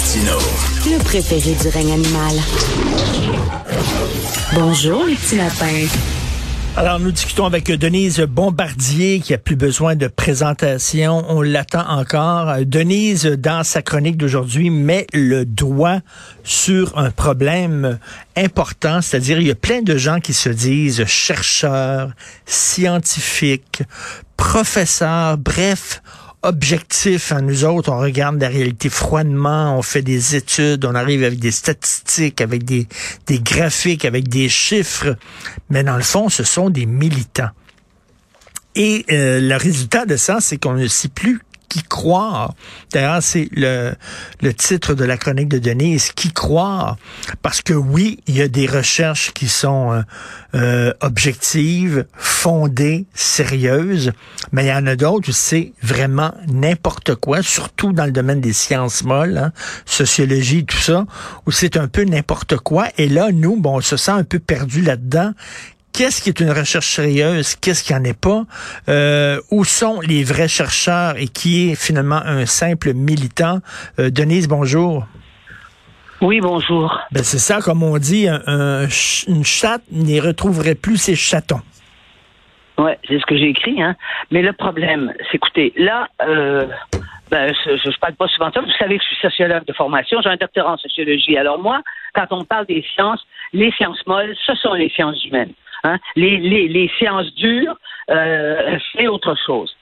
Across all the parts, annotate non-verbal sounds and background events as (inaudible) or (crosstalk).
Martino. Le préféré du règne animal. Bonjour, les petits lapins. Alors, nous discutons avec Denise Bombardier, qui a plus besoin de présentation. On l'attend encore. Denise, dans sa chronique d'aujourd'hui, met le doigt sur un problème important, c'est-à-dire il y a plein de gens qui se disent chercheurs, scientifiques, professeurs, bref, objectif. Hein. Nous autres, on regarde la réalité froidement, on fait des études, on arrive avec des statistiques, avec des, des graphiques, avec des chiffres. Mais dans le fond, ce sont des militants. Et euh, le résultat de ça, c'est qu'on ne sait plus qui croire. D'ailleurs, c'est le, le titre de la chronique de Denise, qui croire. Parce que oui, il y a des recherches qui sont euh, euh, objectives, fondées, sérieuses, mais il y en a d'autres où c'est vraiment n'importe quoi, surtout dans le domaine des sciences molles, hein, sociologie, tout ça, où c'est un peu n'importe quoi. Et là, nous, bon, on se sent un peu perdu là-dedans qu'est-ce qui est une recherche sérieuse, qu'est-ce qui en est pas, euh, où sont les vrais chercheurs et qui est finalement un simple militant? Euh, Denise, bonjour. Oui, bonjour. Ben c'est ça, comme on dit, une chatte n'y retrouverait plus ses chatons. Oui, c'est ce que j'ai écrit. Hein. Mais le problème, c'est écoutez, là, euh, ben, je, je, parle pas souvent de ça. Vous savez que je suis sociologue de formation, j'ai un doctorat en sociologie. Alors moi, quand on parle des sciences, les sciences molles, ce sont les sciences humaines. Hein? Les, les, sciences dures, euh, c'est autre chose.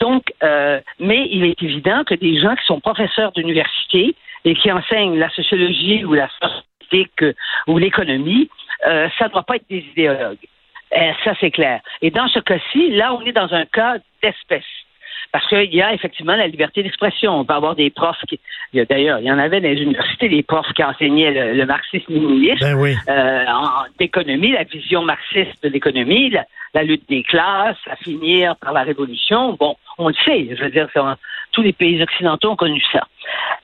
Donc, euh, mais il est évident que des gens qui sont professeurs d'université et qui enseignent la sociologie ou la statistique ou l'économie, euh, ça ne doit pas être des idéologues. Euh, ça, c'est clair. Et dans ce cas-ci, là, on est dans un cas d'espèce. Parce qu'il y a effectivement la liberté d'expression. On peut avoir des profs qui. D'ailleurs, il y en avait dans les universités des profs qui enseignaient le, marxisme-léninisme, ben oui. euh, d'économie, la vision marxiste de l'économie, la, lutte des classes, à finir par la révolution. Bon, on le sait. Je veux dire, tous les pays occidentaux ont connu ça.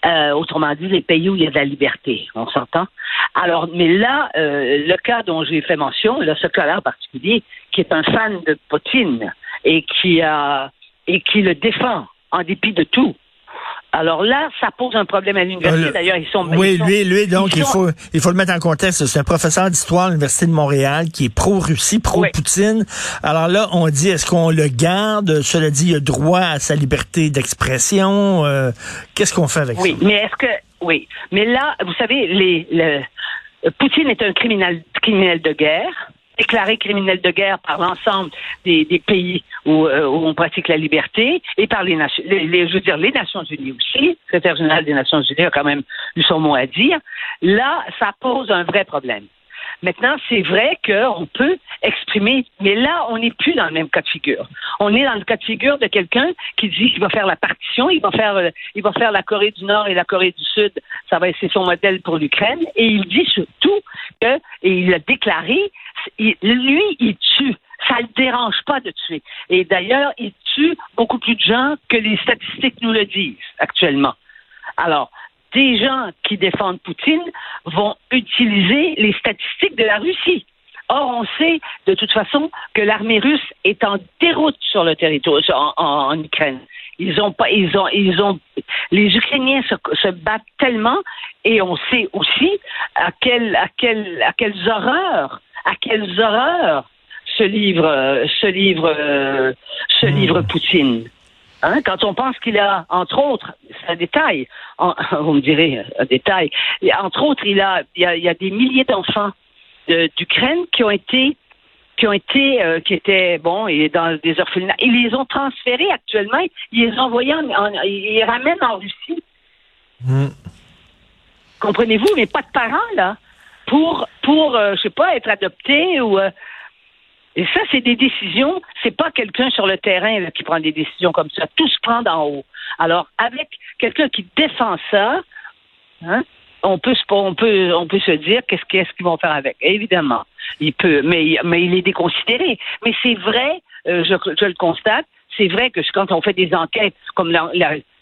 Euh, autrement dit, les pays où il y a de la liberté. On s'entend? Alors, mais là, euh, le cas dont j'ai fait mention, là, ce cas-là en particulier, qui est un fan de Poutine et qui a et qui le défend en dépit de tout. Alors là, ça pose un problème à l'université. Euh, D'ailleurs, ils sont. Oui, lui, lui, donc, il faut, il faut le mettre en contexte. C'est un professeur d'histoire à l'université de Montréal qui est pro-Russie, pro-Poutine. Alors là, on dit, est-ce qu'on le garde? Cela dit, il a droit à sa liberté d'expression. Euh, qu'est-ce qu'on fait avec ça? Oui, mais est-ce que, oui, mais là, vous savez, les, le, Poutine est un criminel, criminel de guerre déclaré criminel de guerre par l'ensemble des, pays euh, où, on pratique la liberté et par les je veux dire les Nations Unies aussi. Le secrétaire général des Nations Unies a quand même eu son mot à dire. Là, ça pose un vrai problème. Maintenant, c'est vrai qu'on peut exprimer, mais là, on n'est plus dans le même cas de figure. On est dans le cas de figure de quelqu'un qui dit qu'il va faire la partition, il va faire, euh, il va faire la Corée du Nord et la Corée du Sud. Ça va être son modèle pour l'Ukraine. Et il dit surtout que, et il a déclaré, lui, il tue. Ça ne le dérange pas de tuer. Et d'ailleurs, il tue beaucoup plus de gens que les statistiques nous le disent actuellement. Alors, des gens qui défendent Poutine vont utiliser les statistiques de la Russie. Or, on sait de toute façon que l'armée russe est en déroute sur le territoire, en, Ukraine. Ils ont pas, ils ont, ils ont, les Ukrainiens se, battent tellement, et on sait aussi à à à quelles horreurs, à quelles horreurs se livre, livre, se livre hmm. Poutine? Hein, quand on pense qu'il a, entre autres, c'est un détail, (laughs) vous me direz un détail, entre autres, il a, il y a, des milliers d'enfants d'Ukraine qui ont été qui ont été, euh, qui étaient, bon, et dans des orphelinats. Ils les ont transférés actuellement, ils les ont envoyés, en, ils les ramènent en Russie. Hmm. Comprenez-vous, mais pas de parents, là, pour, pour euh, je sais pas, être adoptés ou... Euh, et ça, c'est des décisions. C'est pas quelqu'un sur le terrain qui prend des décisions comme ça. Tout se prend d'en haut. Alors, avec quelqu'un qui défend ça, hein, on peut, on peut, on peut se dire qu'est-ce qu'ils vont faire avec. Évidemment, il peut, mais, mais il est déconsidéré. Mais c'est vrai, euh, je, je le constate, c'est vrai que quand on fait des enquêtes, comme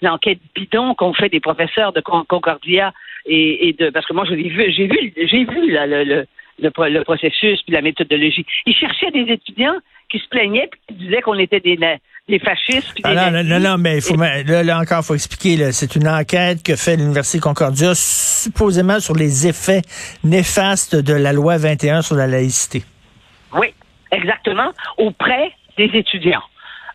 l'enquête bidon qu'on fait des professeurs de Concordia et, de, parce que moi j'ai vu, j'ai vu, j'ai vu le, le, processus puis la méthodologie. Ils cherchaient des étudiants qui se plaignaient puis qui disaient qu'on était des, des fascistes. puis Ah des non, non, nazis. non, non, mais il faut, là, là encore, il faut expliquer. C'est une enquête que fait l'Université Concordia, supposément sur les effets néfastes de la loi 21 sur la laïcité. Oui, exactement, auprès des étudiants.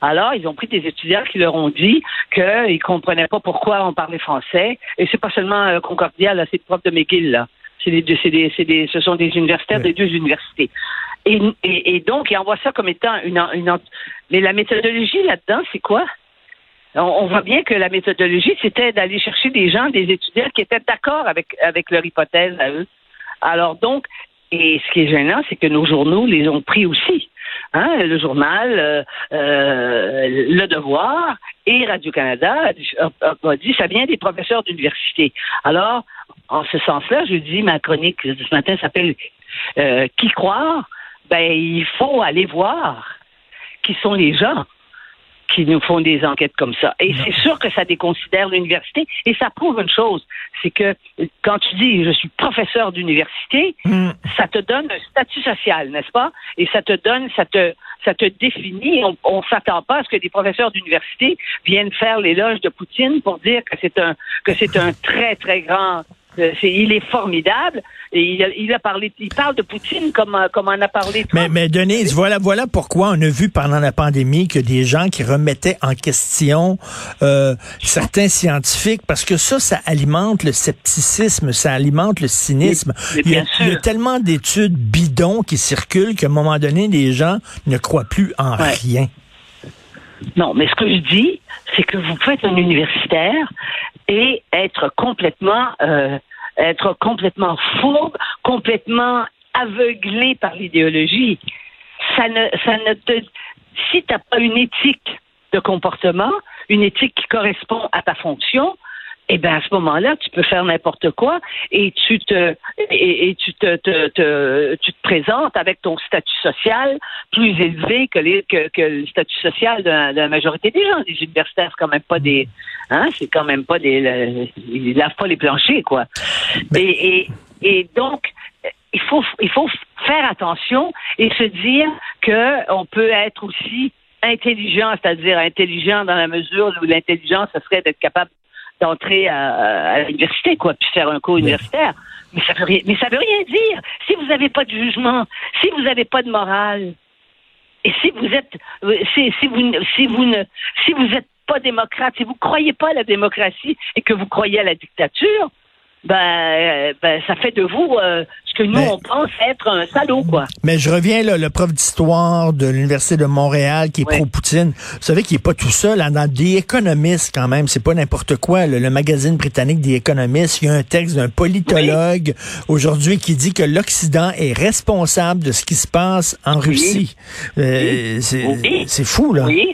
Alors, ils ont pris des étudiants qui leur ont dit qu'ils comprenaient pas pourquoi on parlait français. Et c'est pas seulement euh, Concordia, là, c'est le prof de McGill, là. C'est des, des, c'est des, ce sont des universitaires Oui. des deux universités. Et, et, et donc, ils envoient ça comme étant une, mais la méthodologie là-dedans, c'est quoi? On, on voit bien que la méthodologie, c'était d'aller chercher des gens, des étudiants qui étaient d'accord avec, avec leur hypothèse à eux. Alors donc, et ce qui est gênant, c'est que nos journaux les ont pris aussi. Hein, le journal, euh, euh, Le Devoir et Radio-Canada a, dit- ça vient des professeurs d'université. Alors, en ce sens-là, je dis, ma chronique de ce matin s'appelle euh, Qui croire? Ben, il faut aller voir qui sont les gens qui nous font des enquêtes comme ça. Et c'est sûr que ça déconsidère l'université et ça prouve une chose, c'est que quand tu dis je suis professeur d'université, Hmm. ça te donne un statut social, n'est-ce pas? Et ça te donne, ça te, ça te définit. On, on s'attend pas à ce que des professeurs d'université viennent faire l'éloge de Poutine pour dire que c'est un, que c'est un très très grand. Euh, il est formidable et il a, il a parlé, il parle de Poutine comme, euh, comme on a parlé. Mais, Trump. mais Denise, voilà, voilà pourquoi on a vu pendant la pandémie que des gens qui remettaient en question euh, certains scientifiques, parce que ça, ça alimente le scepticisme, ça alimente le cynisme. Mais- mais il, y a, bien il y a sûr. tellement d'études bidons qui circulent qu'à un moment donné, les gens ne croient plus en Ouais. rien. Non, mais ce que je dis, c'est que vous pouvez être un universitaire et être complètement, euh, être complètement fourbe, complètement aveuglé par l'idéologie. Ça ne, ça ne te, si t'as pas une éthique de comportement, une éthique qui correspond à ta fonction, eh bien, à ce moment-là, tu peux faire n'importe quoi et tu te et, tu te, tu te présentes avec ton statut social plus élevé que, les, que, le statut social de la, de la majorité des gens. Les universitaires, c'est quand même pas des hein, c'est quand même pas des ils lavent pas les planchers, quoi. Et, et, et donc, il faut il faut faire attention et se dire que on peut être aussi intelligent, c'est-à-dire intelligent dans la mesure où l'intelligence, ce serait d'être capable d'entrer à, à l'université, quoi, puis faire un cours universitaire. Mais ça veut rien, mais ça veut rien dire. Si vous n'avez pas de jugement, si vous n'avez pas de morale, et si vous êtes, si, si vous, si vous ne, si vous êtes pas démocrate, si vous croyez pas à la démocratie et que vous croyez à la dictature, ben, euh, ben ça fait de vous euh, ce que nous Mais- on pense être un salaud, quoi. Mais je reviens, là, le prof d'histoire de l'Université de Montréal qui est pro-Poutine. Vous savez qu'il est pas tout seul. Hein, dans The Economist, quand même, c'est pas n'importe quoi. là, le magazine britannique The Economist, il y a un texte d'un politologue aujourd'hui qui dit que l'Occident est responsable de ce qui se passe en Russie. Euh, Oui. c'est fou, là. Oui.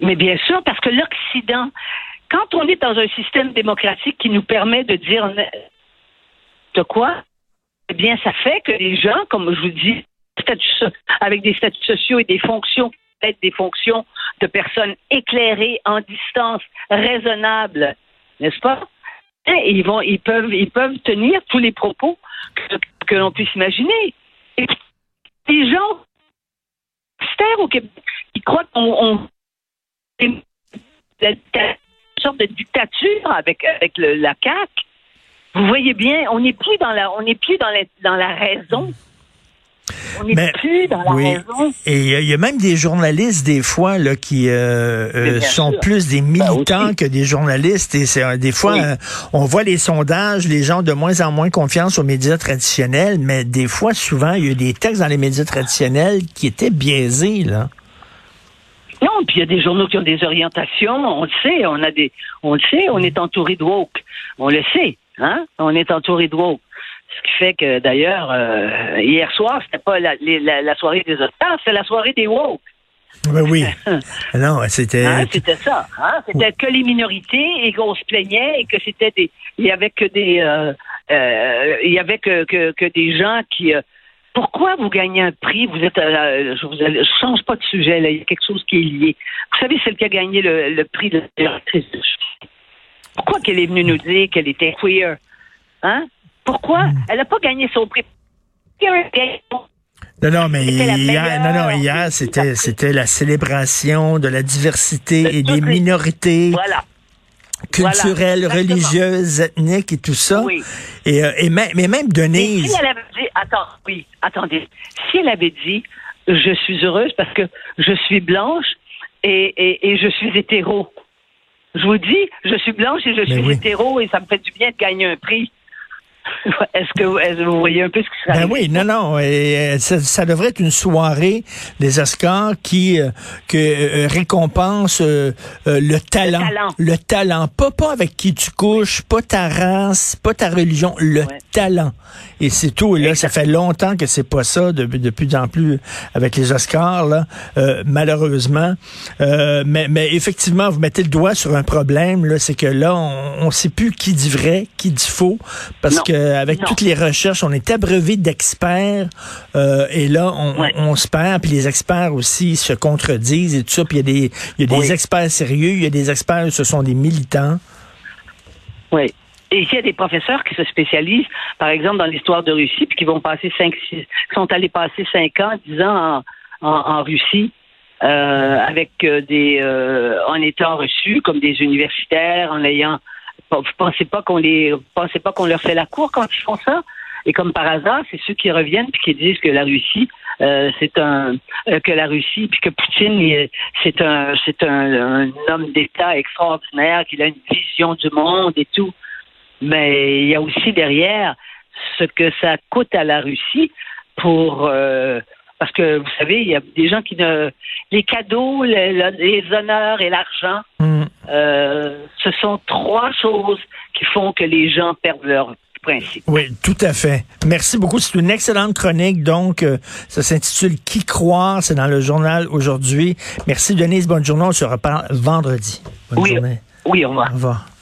Mais bien sûr, parce que l'Occident, quand on est dans un système démocratique qui nous permet de dire de quoi, eh bien, ça fait que les gens, comme je vous dis, avec des statuts sociaux et des fonctions, peut-être des fonctions de personnes éclairées en distance, raisonnables, n'est-ce pas? Et ils vont, ils peuvent, ils peuvent tenir tous les propos que, que l'on puisse imaginer. Et les gens au Québec qui croient qu'on on, une sorte de dictature avec, avec le- la CAQ. Vous voyez bien, on n'est plus dans la, on n'est plus dans la, dans la raison. On n'est plus dans la Oui. raison. Et il y a- il y, a même des journalistes, des fois, là, qui euh, euh, sont sûr. plus des militants aussi. que des journalistes. Et c'est des fois, Oui. euh, on voit les sondages, les gens ont de moins en moins confiance aux médias traditionnels, mais des fois, souvent, il y a des textes dans les médias traditionnels qui étaient biaisés, là. Non, puis il y a des journaux qui ont des orientations, on le sait, on a des, on le sait, on est entouré de woke, on le sait, hein, on est entouré de woke. Ce qui fait que d'ailleurs, euh, hier soir, c'était pas la, les- la, la soirée des Oscars, c'est la soirée des woke. Ben oui. (laughs) non, c'était. Hein, c'était ça. Hein? C'était que les minorités et qu'on se plaignait et que c'était des. Il y avait que des. euh, euh, il y avait que, que, que des gens qui. Pourquoi vous gagnez un prix? Vous êtes. euh, je, vous, je change pas de sujet là. Il y a quelque chose qui est lié. Vous savez, celle qui a gagné le, le prix de l'actrice. Pourquoi qu'elle est venue nous dire qu'elle était queer? Hein? Pourquoi? Elle n'a pas gagné son prix. Non, non, mais hier, non, non, hier, c'était, c'était la célébration de la diversité et des minorités. Voilà culturelles, religieuses, ethniques et tout ça. Oui. Et, euh, et même, mais même Denise. si elle avait dit, attends, oui, attendez, si elle avait dit, je suis heureuse parce que je suis blanche et, et, et je suis hétéro. Je vous dis, je suis blanche et je suis hétéro et ça me fait du bien de gagner un prix. (laughs) Est-ce que, vous voyez un peu ce qui se Ben oui, non, non. Et, euh, ça, devrait être une soirée des Oscars qui euh, que, euh, récompense le, talent, le talent. Pas, pas avec qui tu couches, pas ta race, pas ta religion, le talent. Et c'est tout. Et là, ça fait longtemps que c'est pas ça, de, de, plus en plus avec les Oscars, là, malheureusement. mais, mais effectivement, vous mettez le doigt sur un problème, là, c'est que là, on, on sait plus qui dit vrai, qui dit faux, parce que euh, avec toutes les recherches, on est abreuvé d'experts euh, et là, on, se perd. Puis les experts aussi se contredisent et tout ça. Puis il y a des, y a des experts sérieux, il y a des experts, ce sont des militants. Oui. Et ici, il y a des professeurs qui se spécialisent, par exemple, dans l'histoire de Russie, puis qui vont passer cinq, six, sont allés passer cinq ans, dix ans en, Russie, euh, avec des, en étant reçus comme des universitaires, en ayant vous pensez pas qu'on les, pensez pas qu'on leur fait la cour quand ils font ça? Et comme par hasard, c'est ceux qui reviennent puis qui disent que la Russie, euh, c'est un euh, que la Russie puis que Poutine, c'est un c'est un, homme d'État extraordinaire, qu'il a une vision du monde et tout. Mais il y a aussi derrière ce que ça coûte à la Russie pour euh, parce que vous savez, il y a des gens qui ne les cadeaux, les, honneurs et l'argent. Mm. Euh, ce sont trois choses qui font que les gens perdent leur principe. Oui, tout à fait. Merci beaucoup. C'est une excellente chronique. Donc, euh, ça s'intitule Qui croire? C'est dans le journal aujourd'hui. Merci, Denise. Bonne journée. On se reparle vendredi. Bonne oui, journée. Oui, au revoir. Au revoir.